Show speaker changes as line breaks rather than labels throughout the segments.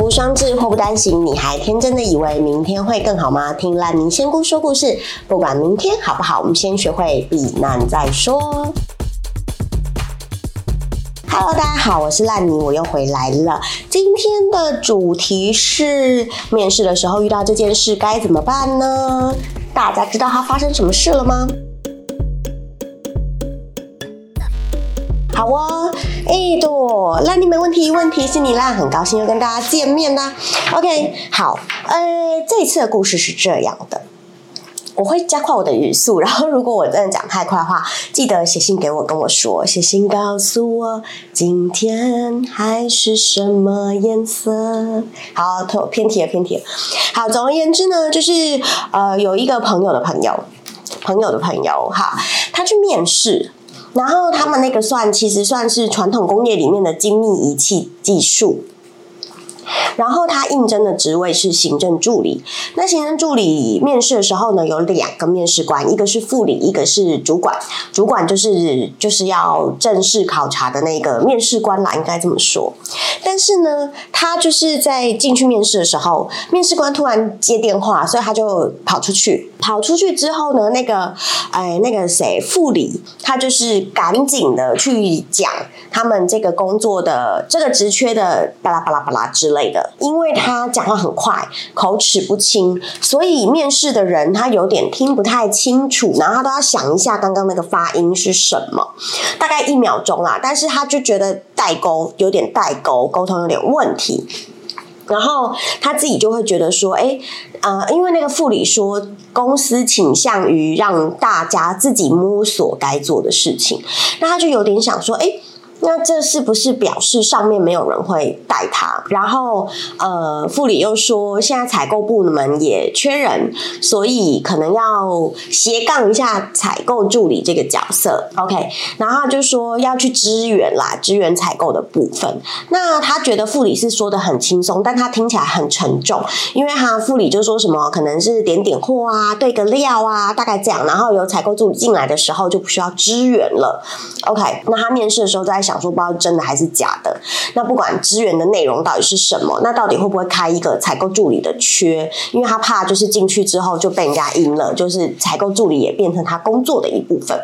福双至，祸不单行。你还天真的以为明天会更好吗？听烂泥仙姑说故事，不管明天好不好，我们先学会避难再说。Hello，大家好，我是烂泥，我又回来了。今天的主题是面试的时候遇到这件事该怎么办呢？大家知道它发生什么事了吗？朵，烂泥没问题，问题是你啦，很高兴又跟大家见面啦。OK，好，呃，这次的故事是这样的。我会加快我的语速，然后如果我真的讲太快的话，记得写信给我跟我说，写信告诉我今天海是什么颜色。好，偏题了，偏题了。好，总而言之呢，就是呃，有一个朋友的朋友，朋友的朋友，哈，他去面试，然后他们那个算其实算是传统工业里面的精密仪器技术。然后他应征的职位是行政助理。那行政助理面试的时候呢，有两个面试官，一个是副理，一个是主管。主管就是就是要正式考察的那个面试官啦，应该这么说。但是呢，他就是在进去面试的时候，面试官突然接电话，所以他就跑出去。跑出去之后呢，那个哎那个谁副理，他就是赶紧的去讲他们这个工作的这个职缺的巴拉巴拉巴拉之类的。因为他讲话很快，口齿不清，所以面试的人他有点听不太清楚，然后他都要想一下刚刚那个发音是什么，大概一秒钟啦。但是他就觉得代沟有点代沟，沟通有点问题，然后他自己就会觉得说，哎，呃，因为那个副理说公司倾向于让大家自己摸索该做的事情，那他就有点想说，哎。那这是不是表示上面没有人会带他？然后，呃，副理又说，现在采购部门也缺人，所以可能要斜杠一下采购助理这个角色。OK，然后就说要去支援啦，支援采购的部分。那他觉得副理是说的很轻松，但他听起来很沉重，因为他副理就说什么可能是点点货啊，对个料啊，大概这样。然后有采购助理进来的时候就不需要支援了。OK，那他面试的时候在。说不知道真的还是假的，那不管资源的内容到底是什么，那到底会不会开一个采购助理的缺？因为他怕就是进去之后就被人家阴了，就是采购助理也变成他工作的一部分。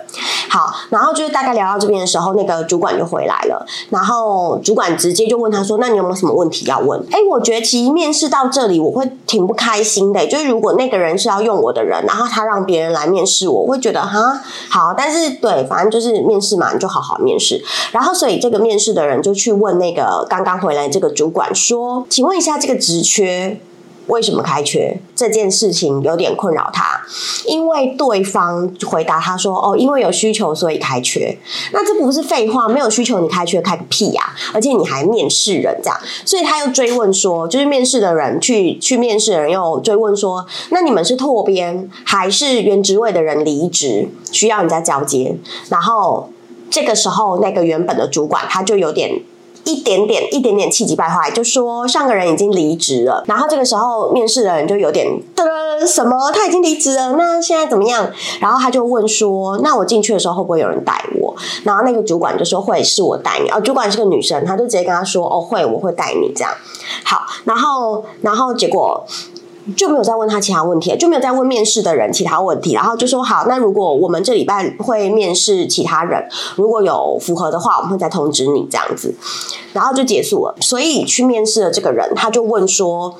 好，然后就是大概聊到这边的时候，那个主管就回来了，然后主管直接就问他说：“那你有没有什么问题要问？”哎，我觉得其实面试到这里我会挺不开心的，就是如果那个人是要用我的人，然后他让别人来面试我，我会觉得哈好，但是对，反正就是面试嘛，你就好好面试，然后。所以这个面试的人就去问那个刚刚回来这个主管说：“请问一下，这个职缺为什么开缺？这件事情有点困扰他，因为对方回答他说：‘哦，因为有需求，所以开缺。’那这不是废话？没有需求你开缺开个屁呀！而且你还面试人这样，所以他又追问说：就是面试的人去去面试的人又追问说：那你们是拓编还是原职位的人离职需要人家交接？然后。”这个时候，那个原本的主管他就有点一点点、一点点气急败坏，就说上个人已经离职了。然后这个时候，面试的人就有点的什么，他已经离职了，那现在怎么样？然后他就问说：“那我进去的时候会不会有人带我？”然后那个主管就说：“会，是我带你。”哦，主管是个女生，他就直接跟他说：“哦，会，我会带你。”这样好。然后，然后结果。就没有再问他其他问题，就没有再问面试的人其他问题，然后就说好，那如果我们这礼拜会面试其他人，如果有符合的话，我们会再通知你这样子，然后就结束了。所以去面试的这个人，他就问说，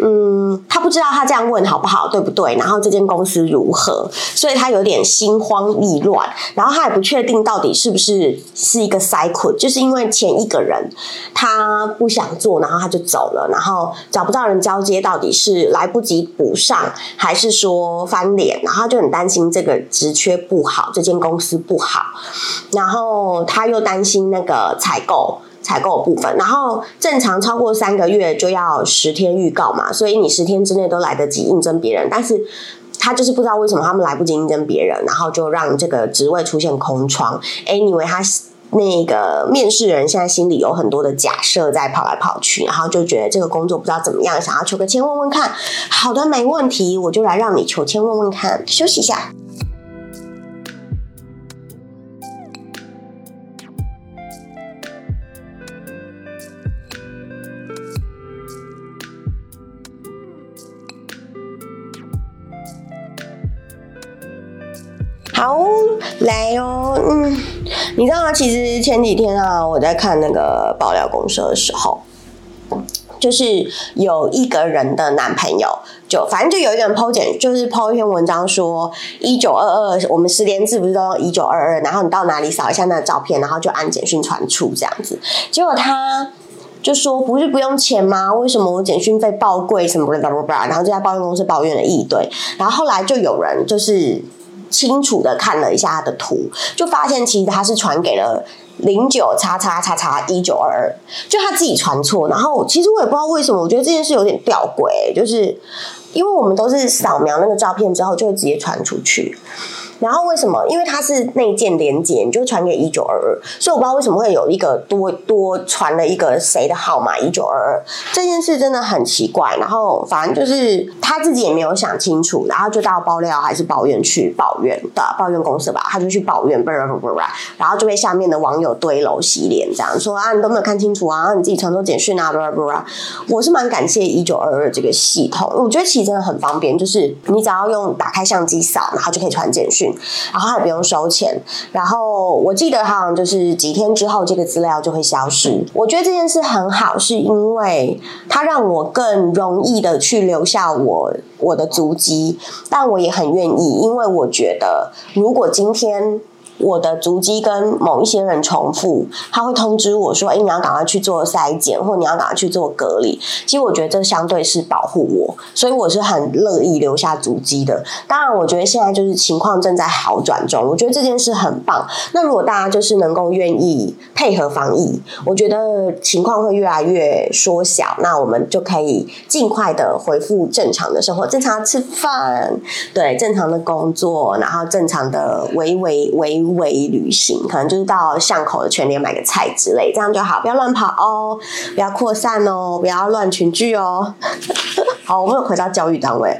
嗯，他不知道他这样问好不好，对不对？然后这间公司如何？所以他有点心慌意乱，然后他也不确定到底是不是是一个 cycle，就是因为前一个人他不想做，然后他就走了，然后找不到人交接，到底是来。不及补上，还是说翻脸，然后就很担心这个职缺不好，这间公司不好，然后他又担心那个采购采购部分，然后正常超过三个月就要十天预告嘛，所以你十天之内都来得及应征别人，但是他就是不知道为什么他们来不及应征别人，然后就让这个职位出现空窗。Anyway，他。那个面试人现在心里有很多的假设在跑来跑去然后就觉得这个工作不知道怎么样想要求个签问问看好的没问题我就来让你求签问问看。休息一下。好来哦嗯。你知道吗？其实前几天啊，我在看那个爆料公社的时候，就是有一个人的男朋友，就反正就有一个人抛简，就是抛一篇文章说一九二二，我们十连字不是都用一九二二，然后你到哪里扫一下那个照片，然后就按简讯传出这样子，结果他。就说不是不用钱吗？为什么我简讯费爆贵什么的吧？然后就在抱怨公司抱怨了一堆，然后后来就有人就是清楚的看了一下他的图，就发现其实他是传给了零九叉叉叉叉一九二二，就他自己传错。然后其实我也不知道为什么，我觉得这件事有点吊诡，就是因为我们都是扫描那个照片之后就会直接传出去。然后为什么？因为它是内建连接，你就传给一九二二，所以我不知道为什么会有一个多多传了一个谁的号码一九二二，这件事真的很奇怪。然后反正就是他自己也没有想清楚，然后就到爆料还是抱怨去抱怨的抱怨公司吧，他就去抱怨，然后就被下面的网友堆楼洗脸，这样说啊，你都没有看清楚啊，你自己传错简讯啊，我是蛮感谢一九二二这个系统，我觉得其实真的很方便，就是你只要用打开相机扫，然后就可以传简讯。然后还不用收钱，然后我记得好像就是几天之后这个资料就会消失。我觉得这件事很好，是因为它让我更容易的去留下我我的足迹，但我也很愿意，因为我觉得如果今天。我的足迹跟某一些人重复，他会通知我说：“哎，你要赶快去做筛检，或你要赶快去做隔离。”其实我觉得这相对是保护我，所以我是很乐意留下足迹的。当然，我觉得现在就是情况正在好转中，我觉得这件事很棒。那如果大家就是能够愿意配合防疫，我觉得情况会越来越缩小，那我们就可以尽快的恢复正常的生活，正常吃饭，对，正常的工作，然后正常的维维维。微旅行，可能就是到巷口的全联买个菜之类，这样就好，不要乱跑哦，不要扩散哦，不要乱群聚哦。好，我们又回到教育单位。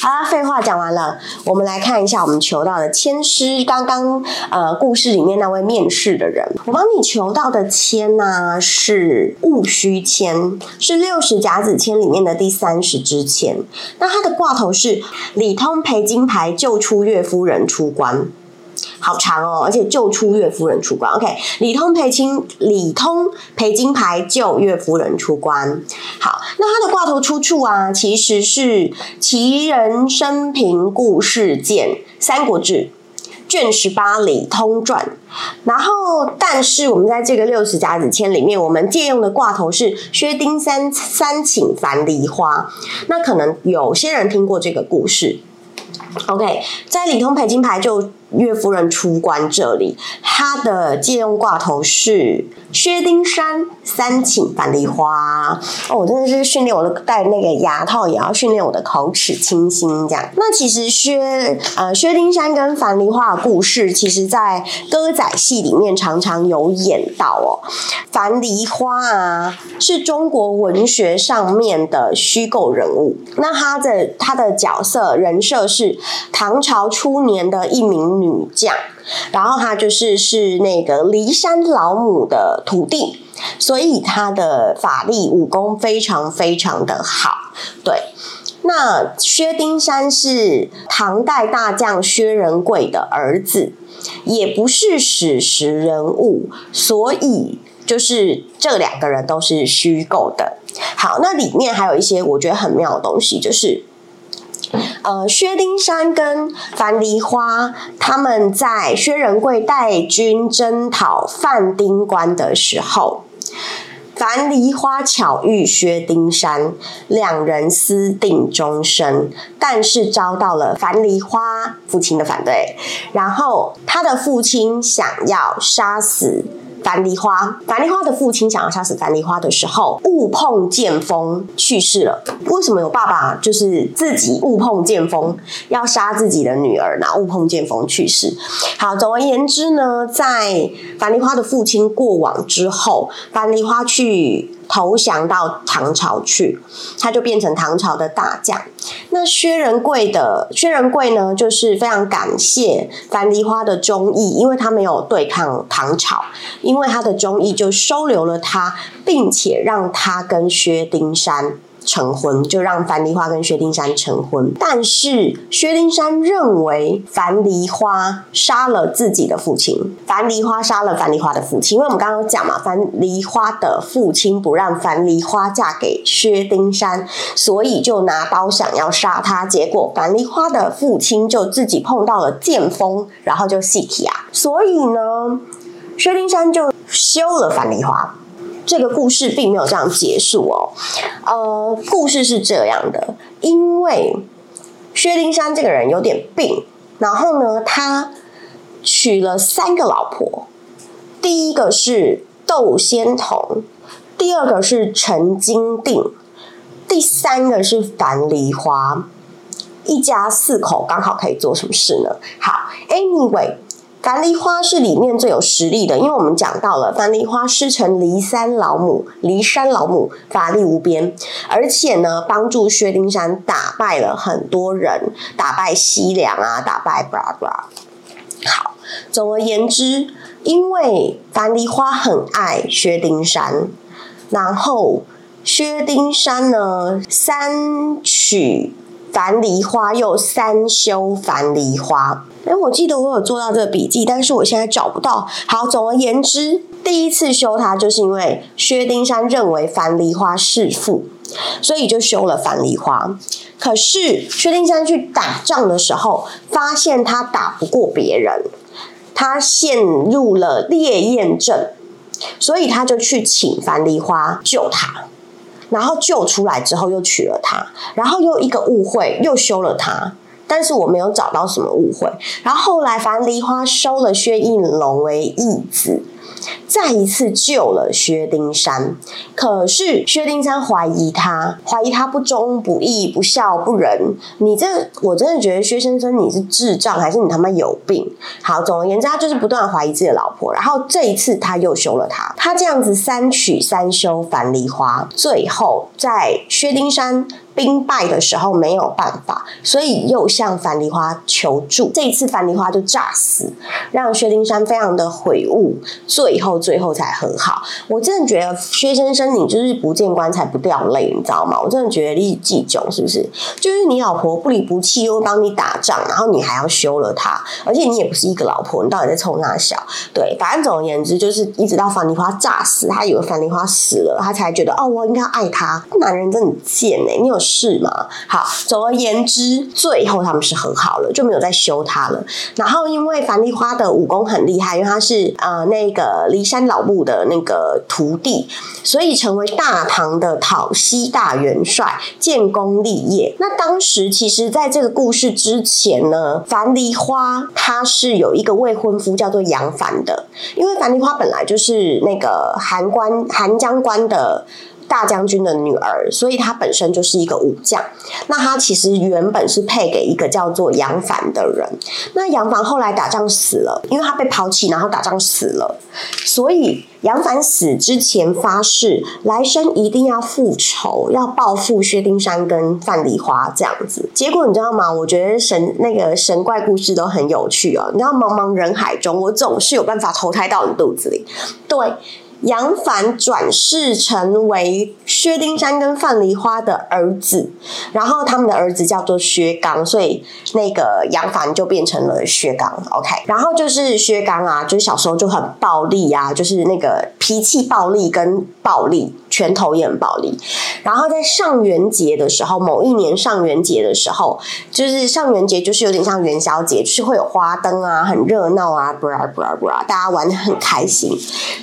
好啦，废话讲完了，我们来看一下我们求到的签师。刚刚呃，故事里面那位面试的人，我帮你求到的签呢是戊戌签，是六十甲子签里面的第三十支签。那它的挂头是李通陪金牌救出岳夫人出关。好长哦，而且救出岳夫人出关。OK，李通陪金，李通陪金牌救岳夫人出关。好，那他的挂头出处啊，其实是《奇人生平故事鉴》《三国志》卷十八《李通传》。然后，但是我们在这个六十甲子签里面，我们借用的挂头是薛丁山三请樊梨花。那可能有些人听过这个故事。OK，在李通陪金牌就岳夫人出关这里，他的借用挂头是。薛丁山三请樊梨花哦，我真的是训练我的戴那个牙套，也要训练我的口齿清新这样。那其实薛呃薛丁山跟樊梨花的故事，其实在歌仔戏里面常常有演到哦。樊梨花啊，是中国文学上面的虚构人物。那他的他的角色人设是唐朝初年的一名女将。然后他就是是那个骊山老母的徒弟，所以他的法力武功非常非常的好。对，那薛丁山是唐代大将薛仁贵的儿子，也不是史实人物，所以就是这两个人都是虚构的。好，那里面还有一些我觉得很妙的东西，就是。呃，薛丁山跟樊梨花他们在薛仁贵带军征讨范丁关的时候，樊梨花巧遇薛丁山，两人私定终身，但是遭到了樊梨花父亲的反对，然后他的父亲想要杀死。樊梨花，樊梨花的父亲想要杀死樊梨花的时候，误碰剑锋去世了。为什么有爸爸就是自己误碰剑锋要杀自己的女儿呢？误碰剑锋去世。好，总而言之呢，在樊梨花的父亲过往之后，樊梨花去。投降到唐朝去，他就变成唐朝的大将。那薛仁贵的薛仁贵呢，就是非常感谢樊梨花的忠义，因为他没有对抗唐朝，因为他的忠义就收留了他，并且让他跟薛丁山成婚，就让樊梨花跟薛丁山成婚。但是薛丁山认为樊梨花杀了自己的父亲，樊梨花杀了樊梨花的父亲，因为我们刚刚讲嘛，樊梨花的父亲不让樊梨花嫁给薛丁山，所以就拿刀想要杀他。结果樊梨花的父亲就自己碰到了剑锋，然后就死去啊。所以呢，薛丁山就休了樊梨花。这个故事并没有这样结束哦，呃，故事是这样的，因为薛丁山这个人有点病，然后呢，他娶了三个老婆，第一个是窦仙童，第二个是陈金定，第三个是樊梨花，一家四口刚好可以做什么事呢？好，Anyway。樊梨花是里面最有实力的，因为我们讲到了樊梨花师承骊山老母，骊山老母法力无边，而且呢，帮助薛丁山打败了很多人，打败西凉啊，打败 blah blah。好，总而言之，因为樊梨花很爱薛丁山，然后薛丁山呢，三娶樊梨花，又三修樊梨花。哎，我记得我有做到这个笔记，但是我现在找不到。好，总而言之，第一次修它，就是因为薛丁山认为樊梨花弑父，所以就修了樊梨花。可是薛丁山去打仗的时候，发现他打不过别人，他陷入了烈焰症，所以他就去请樊梨花救他，然后救出来之后又娶了她，然后又一个误会，又休了她。但是我没有找到什么误会。然后后来樊梨花收了薛应龙为义子，再一次救了薛丁山。可是薛丁山怀疑他，怀疑他不忠不义不孝不仁。你这我真的觉得薛先生你是智障还是你他妈有病？好，总而言之，他就是不断怀疑自己的老婆。然后这一次他又休了他，他这样子三娶三休樊梨花，最后在薛丁山。兵败的时候没有办法，所以又向樊梨花求助。这一次樊梨花就诈死，让薛丁山非常的悔悟，最后最后才和好。我真的觉得薛先生，你就是不见棺材不掉泪，你知道吗？我真的觉得你记酒是不是？就是你老婆不离不弃，又帮你打仗，然后你还要休了她，而且你也不是一个老婆，你到底在冲哪小？对，反正总而言之，就是一直到樊梨花诈死，他以为樊梨花死了，他才觉得哦，我应该爱他。男人真的贱哎，你有。是吗？好，总而言之，最后他们是和好了，就没有再修他了。然后，因为樊梨花的武功很厉害，因为他是呃那个骊山老木的那个徒弟，所以成为大唐的讨西大元帅，建功立业。那当时其实，在这个故事之前呢，樊梨花她是有一个未婚夫叫做杨凡的，因为樊梨花本来就是那个韩关韩江关的。大将军的女儿，所以她本身就是一个武将。那她其实原本是配给一个叫做杨凡的人。那杨凡后来打仗死了，因为他被抛弃，然后打仗死了。所以杨凡死之前发誓，来生一定要复仇，要报复薛丁山跟范梨花这样子。结果你知道吗？我觉得神那个神怪故事都很有趣哦。你知道，茫茫人海中，我总是有办法投胎到你肚子里。对。杨凡转世成为薛丁山跟范梨花的儿子，然后他们的儿子叫做薛刚，所以那个杨凡就变成了薛刚。OK，然后就是薛刚啊，就是小时候就很暴力啊，就是那个脾气暴力跟暴力。拳头也很暴力，然后在上元节的时候，某一年上元节的时候，就是上元节，就是有点像元宵节，就是会有花灯啊，很热闹啊，布拉布拉布拉，大家玩的很开心。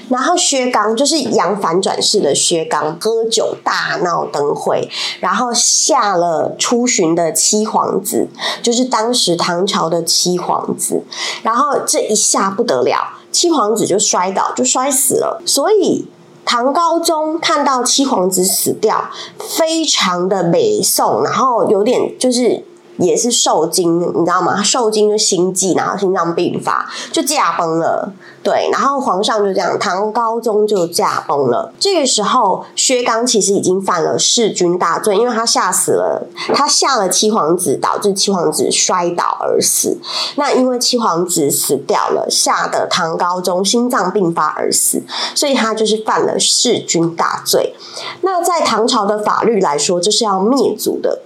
然后薛刚就是杨反转世的薛刚，喝酒大闹灯会，然后下了出巡的七皇子，就是当时唐朝的七皇子，然后这一下不得了，七皇子就摔倒，就摔死了，所以。唐高宗看到七皇子死掉，非常的美颂，然后有点就是也是受惊，你知道吗？受惊就心悸，然后心脏病发，就驾崩了。对，然后皇上就这样，唐高宗就驾崩了。这个时候，薛刚其实已经犯了弑君大罪，因为他吓死了，他吓了七皇子，导致七皇子摔倒而死。那因为七皇子死掉了，吓得唐高宗心脏病发而死，所以他就是犯了弑君大罪。那在唐朝的法律来说，这是要灭族的。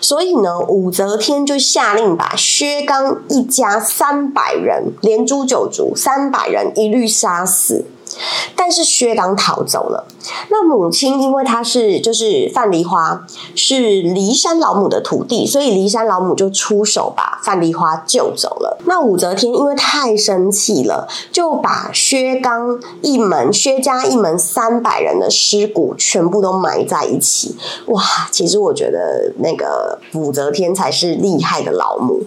所以呢，武则天就下令把薛刚一家三百人连诛九族，三百人一律杀死。但是薛刚逃走了。那母亲因为她是就是范梨花是骊山老母的徒弟，所以骊山老母就出手把范梨花救走了。那武则天因为太生气了，就把薛刚一门薛家一门三百人的尸骨全部都埋在一起。哇，其实我觉得那个武则天才是厉害的老母。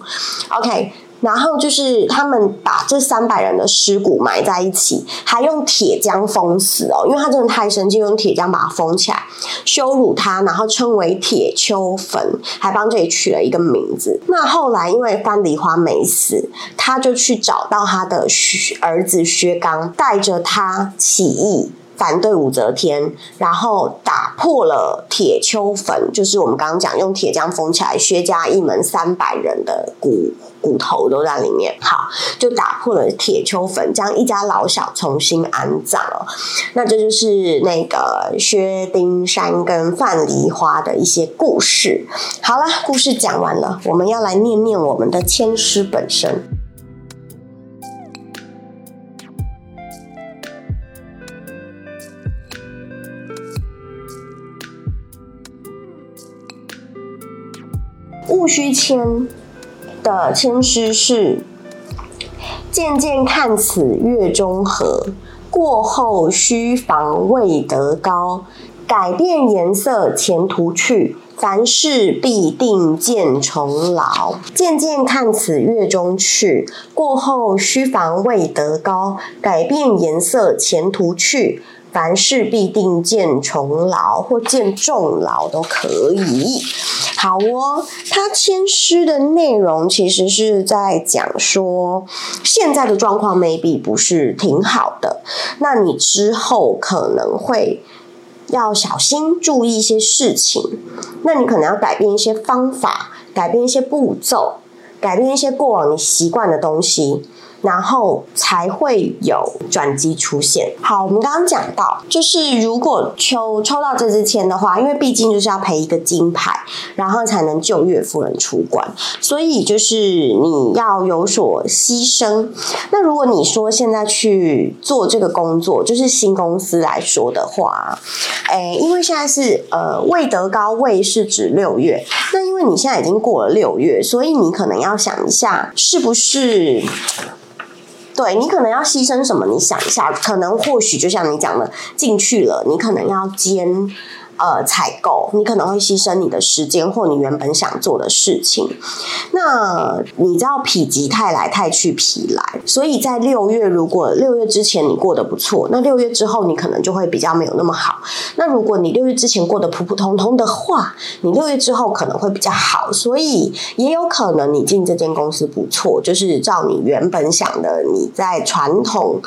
OK。然后就是他们把这三百人的尸骨埋在一起，还用铁浆封死哦，因为他真的太生气，用铁浆把它封起来，羞辱他，然后称为铁丘坟，还帮这里取了一个名字。那后来因为范梨花没死，他就去找到他的儿子薛刚，带着他起义。反对武则天，然后打破了铁丘坟，就是我们刚刚讲用铁浆封起来，薛家一门三百人的骨骨头都在里面。好，就打破了铁丘坟，将一家老小重新安葬了。那这就是那个薛丁山跟范梨花的一些故事。好了，故事讲完了，我们要来念念我们的签诗本身。戊戌签的签诗是：渐渐看此月中和，过后须防未得高。改变颜色前途去，凡事必定见重劳。渐渐看此月中去，过后须防未得高。改变颜色前途去。凡事必定见重劳或见重劳都可以。好哦，他签诗的内容其实是在讲说，现在的状况 maybe 不是挺好的，那你之后可能会要小心注意一些事情，那你可能要改变一些方法，改变一些步骤，改变一些过往你习惯的东西。然后才会有转机出现。好，我们刚刚讲到，就是如果抽抽到这支签的话，因为毕竟就是要赔一个金牌，然后才能救岳夫人出关，所以就是你要有所牺牲。那如果你说现在去做这个工作，就是新公司来说的话，哎，因为现在是呃未得高位是指六月，那因为你现在已经过了六月，所以你可能要想一下，是不是？对你可能要牺牲什么？你想一下，可能或许就像你讲的，进去了，你可能要兼。呃，采购你可能会牺牲你的时间或你原本想做的事情。那你知道否极泰来，泰去否来。所以在六月，如果六月之前你过得不错，那六月之后你可能就会比较没有那么好。那如果你六月之前过得普普通通的话，你六月之后可能会比较好。所以也有可能你进这间公司不错，就是照你原本想的，你在传统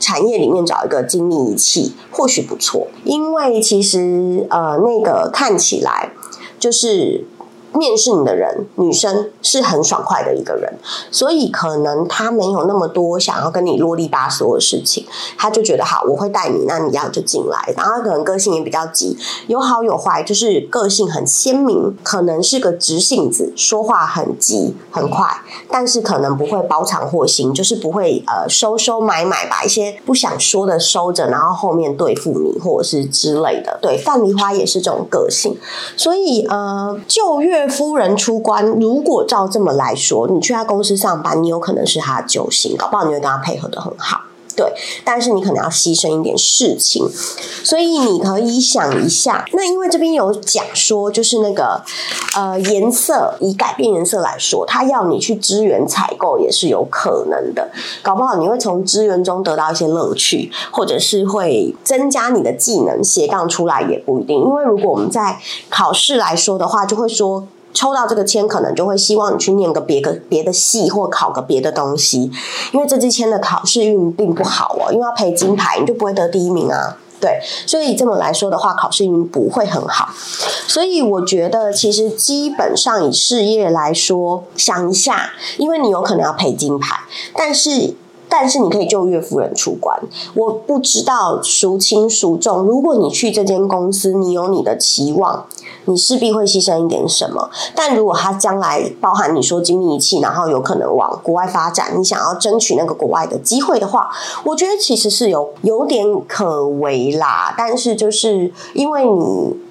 产业里面找一个精密仪器，或许不错。因为其实。呃那个看起来就是。面试你的人，女生是很爽快的一个人，所以可能她没有那么多想要跟你啰里吧嗦的事情，她就觉得好，我会带你，那你要就进来。然后可能个性也比较急，有好有坏，就是个性很鲜明，可能是个直性子，说话很急很快，但是可能不会包藏祸心，就是不会呃收收买买，把一些不想说的收着，然后后面对付你或者是之类的。对，范梨花也是这种个性，所以呃，就夫人出关，如果照这么来说，你去他公司上班，你有可能是他的救星，搞不好你会跟他配合的很好。对，但是你可能要牺牲一点事情，所以你可以想一下。那因为这边有讲说，就是那个呃颜色，以改变颜色来说，他要你去支援采购也是有可能的。搞不好你会从支援中得到一些乐趣，或者是会增加你的技能斜杠出来也不一定。因为如果我们在考试来说的话，就会说。抽到这个签，可能就会希望你去念个别个别的系或考个别的东西，因为这支签的考试运并不好哦，因为要赔金牌，你就不会得第一名啊。对，所以这么来说的话，考试运不会很好。所以我觉得，其实基本上以事业来说，想一下，因为你有可能要赔金牌，但是。但是你可以就岳夫人出关，我不知道孰轻孰重。如果你去这间公司，你有你的期望，你势必会牺牲一点什么。但如果他将来包含你说精密仪器，然后有可能往国外发展，你想要争取那个国外的机会的话，我觉得其实是有有点可为啦。但是就是因为你。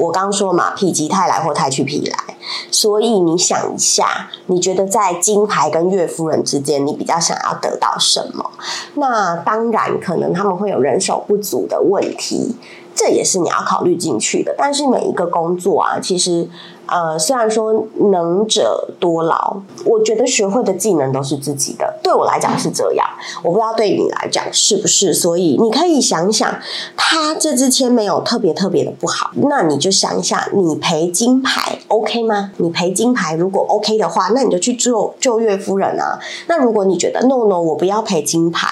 我刚说嘛，否极泰来或泰去否来，所以你想一下，你觉得在金牌跟岳夫人之间，你比较想要得到什么？那当然，可能他们会有人手不足的问题，这也是你要考虑进去的。但是每一个工作啊，其实。呃，虽然说能者多劳，我觉得学会的技能都是自己的。对我来讲是这样，我不知道对你来讲是不是。所以你可以想想，他这支签没有特别特别的不好，那你就想一下，你赔金牌 OK 吗？你赔金牌如果 OK 的话，那你就去做就岳夫人啊。那如果你觉得 No No，我不要赔金牌。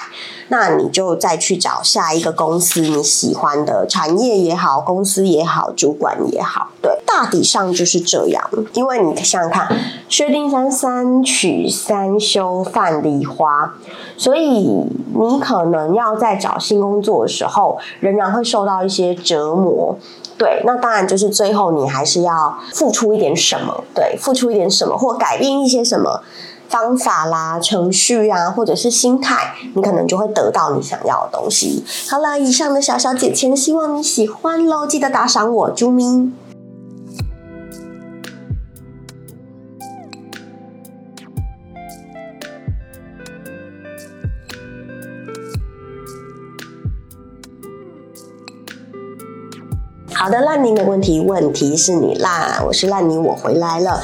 那你就再去找下一个公司你喜欢的产业也好，公司也好，主管也好，对，大体上就是这样。因为你想想看，薛丁山三曲三修范梨花，所以你可能要在找新工作的时候，仍然会受到一些折磨。对，那当然就是最后你还是要付出一点什么，对，付出一点什么或改变一些什么。方法啦、程序啊，或者是心态，你可能就会得到你想要的东西。好了，以上的小小姐签，希望你喜欢喽！记得打赏我，啾咪。好的，烂泥的问题，问题是你烂，我是烂泥，我回来了。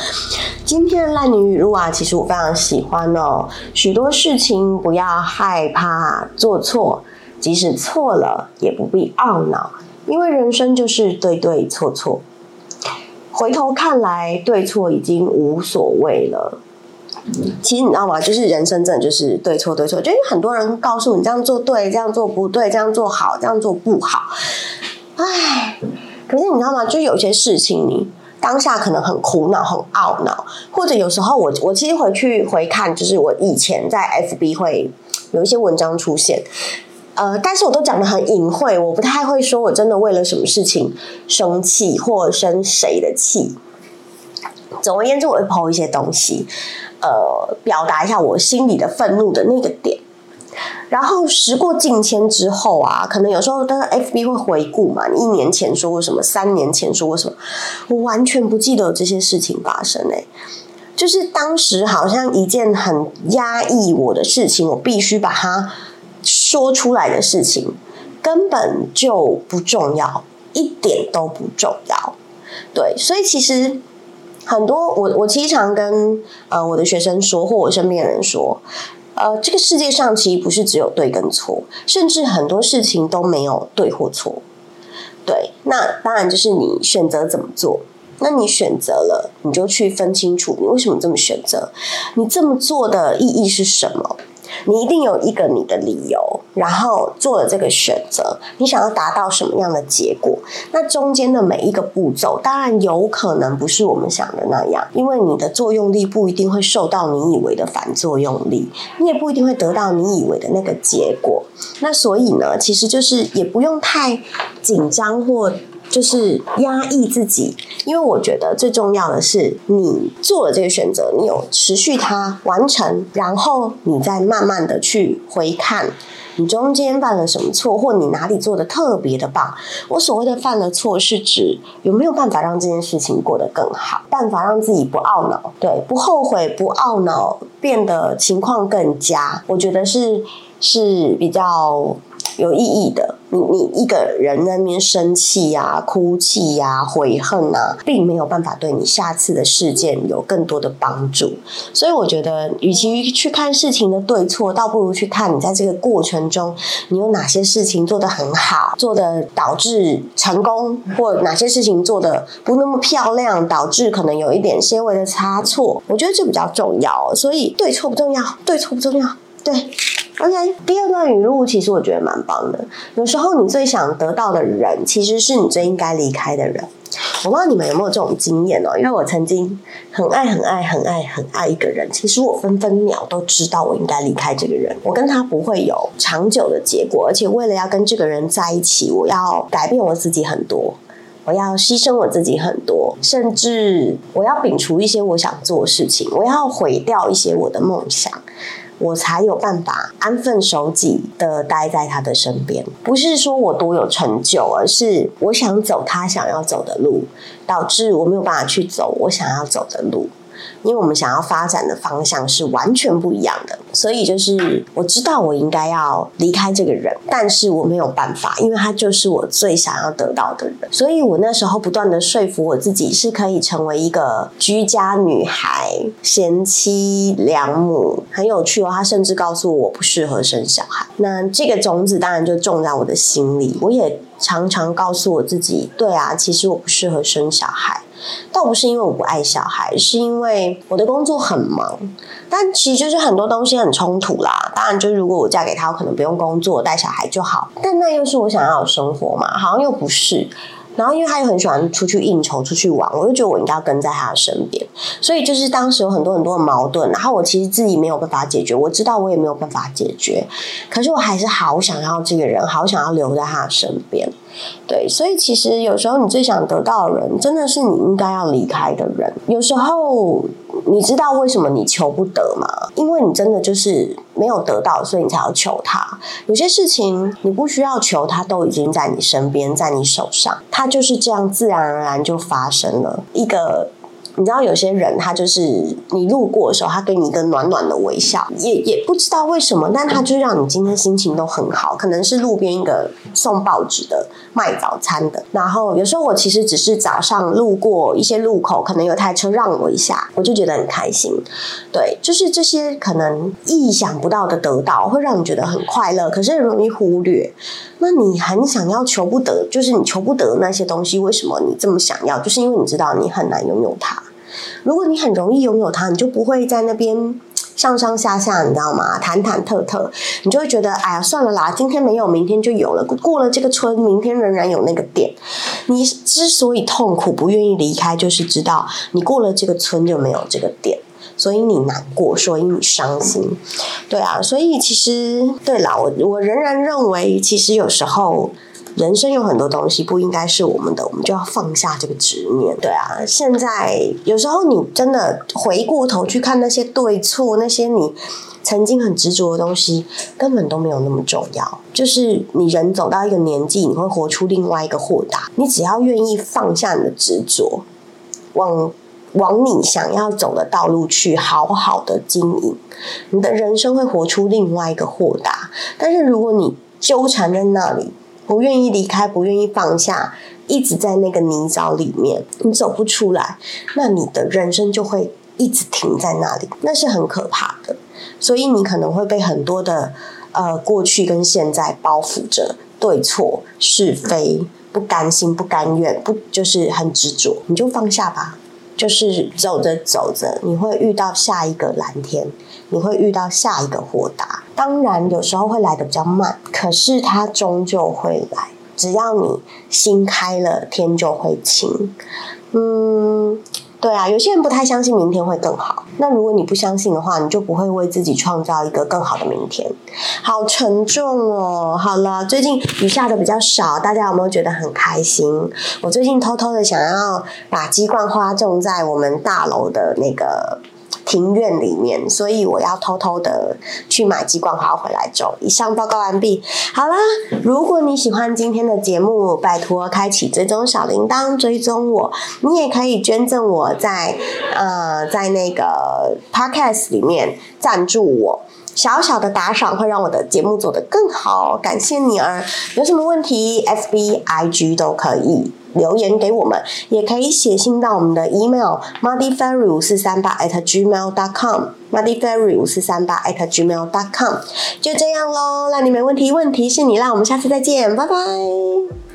今天的烂泥语录啊，其实我非常喜欢哦。许多事情不要害怕做错，即使错了也不必懊恼，因为人生就是对对错错。回头看来，对错已经无所谓了。其实你知道吗？就是人生真的就是对错对错，就因为很多人告诉你这样做对，这样做不对，这样做好，这样做不好。唉。可是你知道吗？就有些事情，你当下可能很苦恼、很懊恼，或者有时候我我其实回去回看，就是我以前在 FB 会有一些文章出现，呃，但是我都讲的很隐晦，我不太会说我真的为了什么事情生气或生谁的气。总而言之，我会抛一些东西，呃，表达一下我心里的愤怒的那个点。然后时过境迁之后啊，可能有时候当 FB 会回顾嘛，你一年前说过什么，三年前说过什么，我完全不记得这些事情发生哎，就是当时好像一件很压抑我的事情，我必须把它说出来的事情，根本就不重要，一点都不重要。对，所以其实很多我我经常跟呃我的学生说，或我身边的人说。呃，这个世界上其实不是只有对跟错，甚至很多事情都没有对或错。对，那当然就是你选择怎么做。那你选择了，你就去分清楚你为什么这么选择，你这么做的意义是什么。你一定有一个你的理由，然后做了这个选择。你想要达到什么样的结果？那中间的每一个步骤，当然有可能不是我们想的那样，因为你的作用力不一定会受到你以为的反作用力，你也不一定会得到你以为的那个结果。那所以呢，其实就是也不用太紧张或。就是压抑自己，因为我觉得最重要的是，你做了这个选择，你有持续它完成，然后你再慢慢的去回看，你中间犯了什么错，或你哪里做的特别的棒。我所谓的犯了错，是指有没有办法让这件事情过得更好，办法让自己不懊恼，对，不后悔，不懊恼，变得情况更佳。我觉得是是比较有意义的。你你一个人在那边生气呀、哭泣呀、悔恨啊，并没有办法对你下次的事件有更多的帮助。所以我觉得，与其去看事情的对错，倒不如去看你在这个过程中，你有哪些事情做得很好，做的导致成功，或哪些事情做的不那么漂亮，导致可能有一点些微的差错。我觉得这比较重要。所以对错不重要，对错不重要，对。OK，第二段语录其实我觉得蛮棒的。有时候你最想得到的人，其实是你最应该离开的人。我不知道你们有没有这种经验哦？因为我曾经很爱、很爱、很爱、很爱一个人，其实我分分秒都知道我应该离开这个人，我跟他不会有长久的结果，而且为了要跟这个人在一起，我要改变我自己很多，我要牺牲我自己很多，甚至我要摒除一些我想做的事情，我要毁掉一些我的梦想。我才有办法安分守己的待在他的身边，不是说我多有成就，而是我想走他想要走的路，导致我没有办法去走我想要走的路。因为我们想要发展的方向是完全不一样的，所以就是我知道我应该要离开这个人，但是我没有办法，因为他就是我最想要得到的人。所以我那时候不断的说服我自己，是可以成为一个居家女孩、贤妻良母，很有趣哦。他甚至告诉我我不适合生小孩，那这个种子当然就种在我的心里。我也常常告诉我自己，对啊，其实我不适合生小孩。倒不是因为我不爱小孩，是因为我的工作很忙。但其实就是很多东西很冲突啦。当然，就是如果我嫁给他，我可能不用工作，带小孩就好。但那又是我想要的生活嘛？好像又不是。然后，因为他又很喜欢出去应酬、出去玩，我就觉得我应该要跟在他的身边。所以，就是当时有很多很多的矛盾。然后，我其实自己没有办法解决，我知道我也没有办法解决。可是，我还是好想要这个人，好想要留在他的身边。对，所以其实有时候你最想得到的人，真的是你应该要离开的人。有时候你知道为什么你求不得吗？因为你真的就是没有得到，所以你才要求他。有些事情你不需要求，他都已经在你身边，在你手上，他就是这样自然而然就发生了一个。你知道有些人，他就是你路过的时候，他给你一个暖暖的微笑，也也不知道为什么，但他就让你今天心情都很好。可能是路边一个送报纸的、卖早餐的，然后有时候我其实只是早上路过一些路口，可能有台车让我一下，我就觉得很开心。对，就是这些可能意想不到的得到，会让你觉得很快乐，可是很容易忽略。那你很想要求不得，就是你求不得那些东西，为什么你这么想要？就是因为你知道你很难拥有它。如果你很容易拥有它，你就不会在那边 上上下下，你知道吗？忐忐忑忑，你就会觉得，哎呀，算了啦，今天没有，明天就有了。过了这个村，明天仍然有那个店。你之所以痛苦，不愿意离开，就是知道你过了这个村就没有这个店，所以你难过，所以你伤心。对啊，所以其实对啦，我我仍然认为，其实有时候。人生有很多东西不应该是我们的，我们就要放下这个执念。对啊，现在有时候你真的回过头去看那些对错，那些你曾经很执着的东西，根本都没有那么重要。就是你人走到一个年纪，你会活出另外一个豁达。你只要愿意放下你的执着，往往你想要走的道路去好好的经营，你的人生会活出另外一个豁达。但是如果你纠缠在那里，不愿意离开，不愿意放下，一直在那个泥沼里面，你走不出来，那你的人生就会一直停在那里，那是很可怕的。所以你可能会被很多的呃过去跟现在包袱着，对错是非，不甘心不甘愿，不就是很执着，你就放下吧。就是走着走着，你会遇到下一个蓝天，你会遇到下一个豁达。当然，有时候会来的比较慢，可是它终究会来。只要你心开了，天就会晴。嗯。对啊，有些人不太相信明天会更好。那如果你不相信的话，你就不会为自己创造一个更好的明天。好沉重哦。好了，最近雨下的比较少，大家有没有觉得很开心？我最近偷偷的想要把鸡冠花种在我们大楼的那个。庭院里面，所以我要偷偷的去买鸡冠花回来种。以上报告完毕。好啦，如果你喜欢今天的节目，拜托开启追踪小铃铛，追踪我。你也可以捐赠我在呃在那个 podcast 里面赞助我。小小的打赏会让我的节目做得更好，感谢你儿。有什么问题，FB、IG 都可以留言给我们，也可以写信到我们的 email muddyfairy 五四三八 at gmail dot com muddyfairy 五四三八 at gmail dot com 就这样喽。那你没问题，问题是你，啦我们下次再见，拜拜。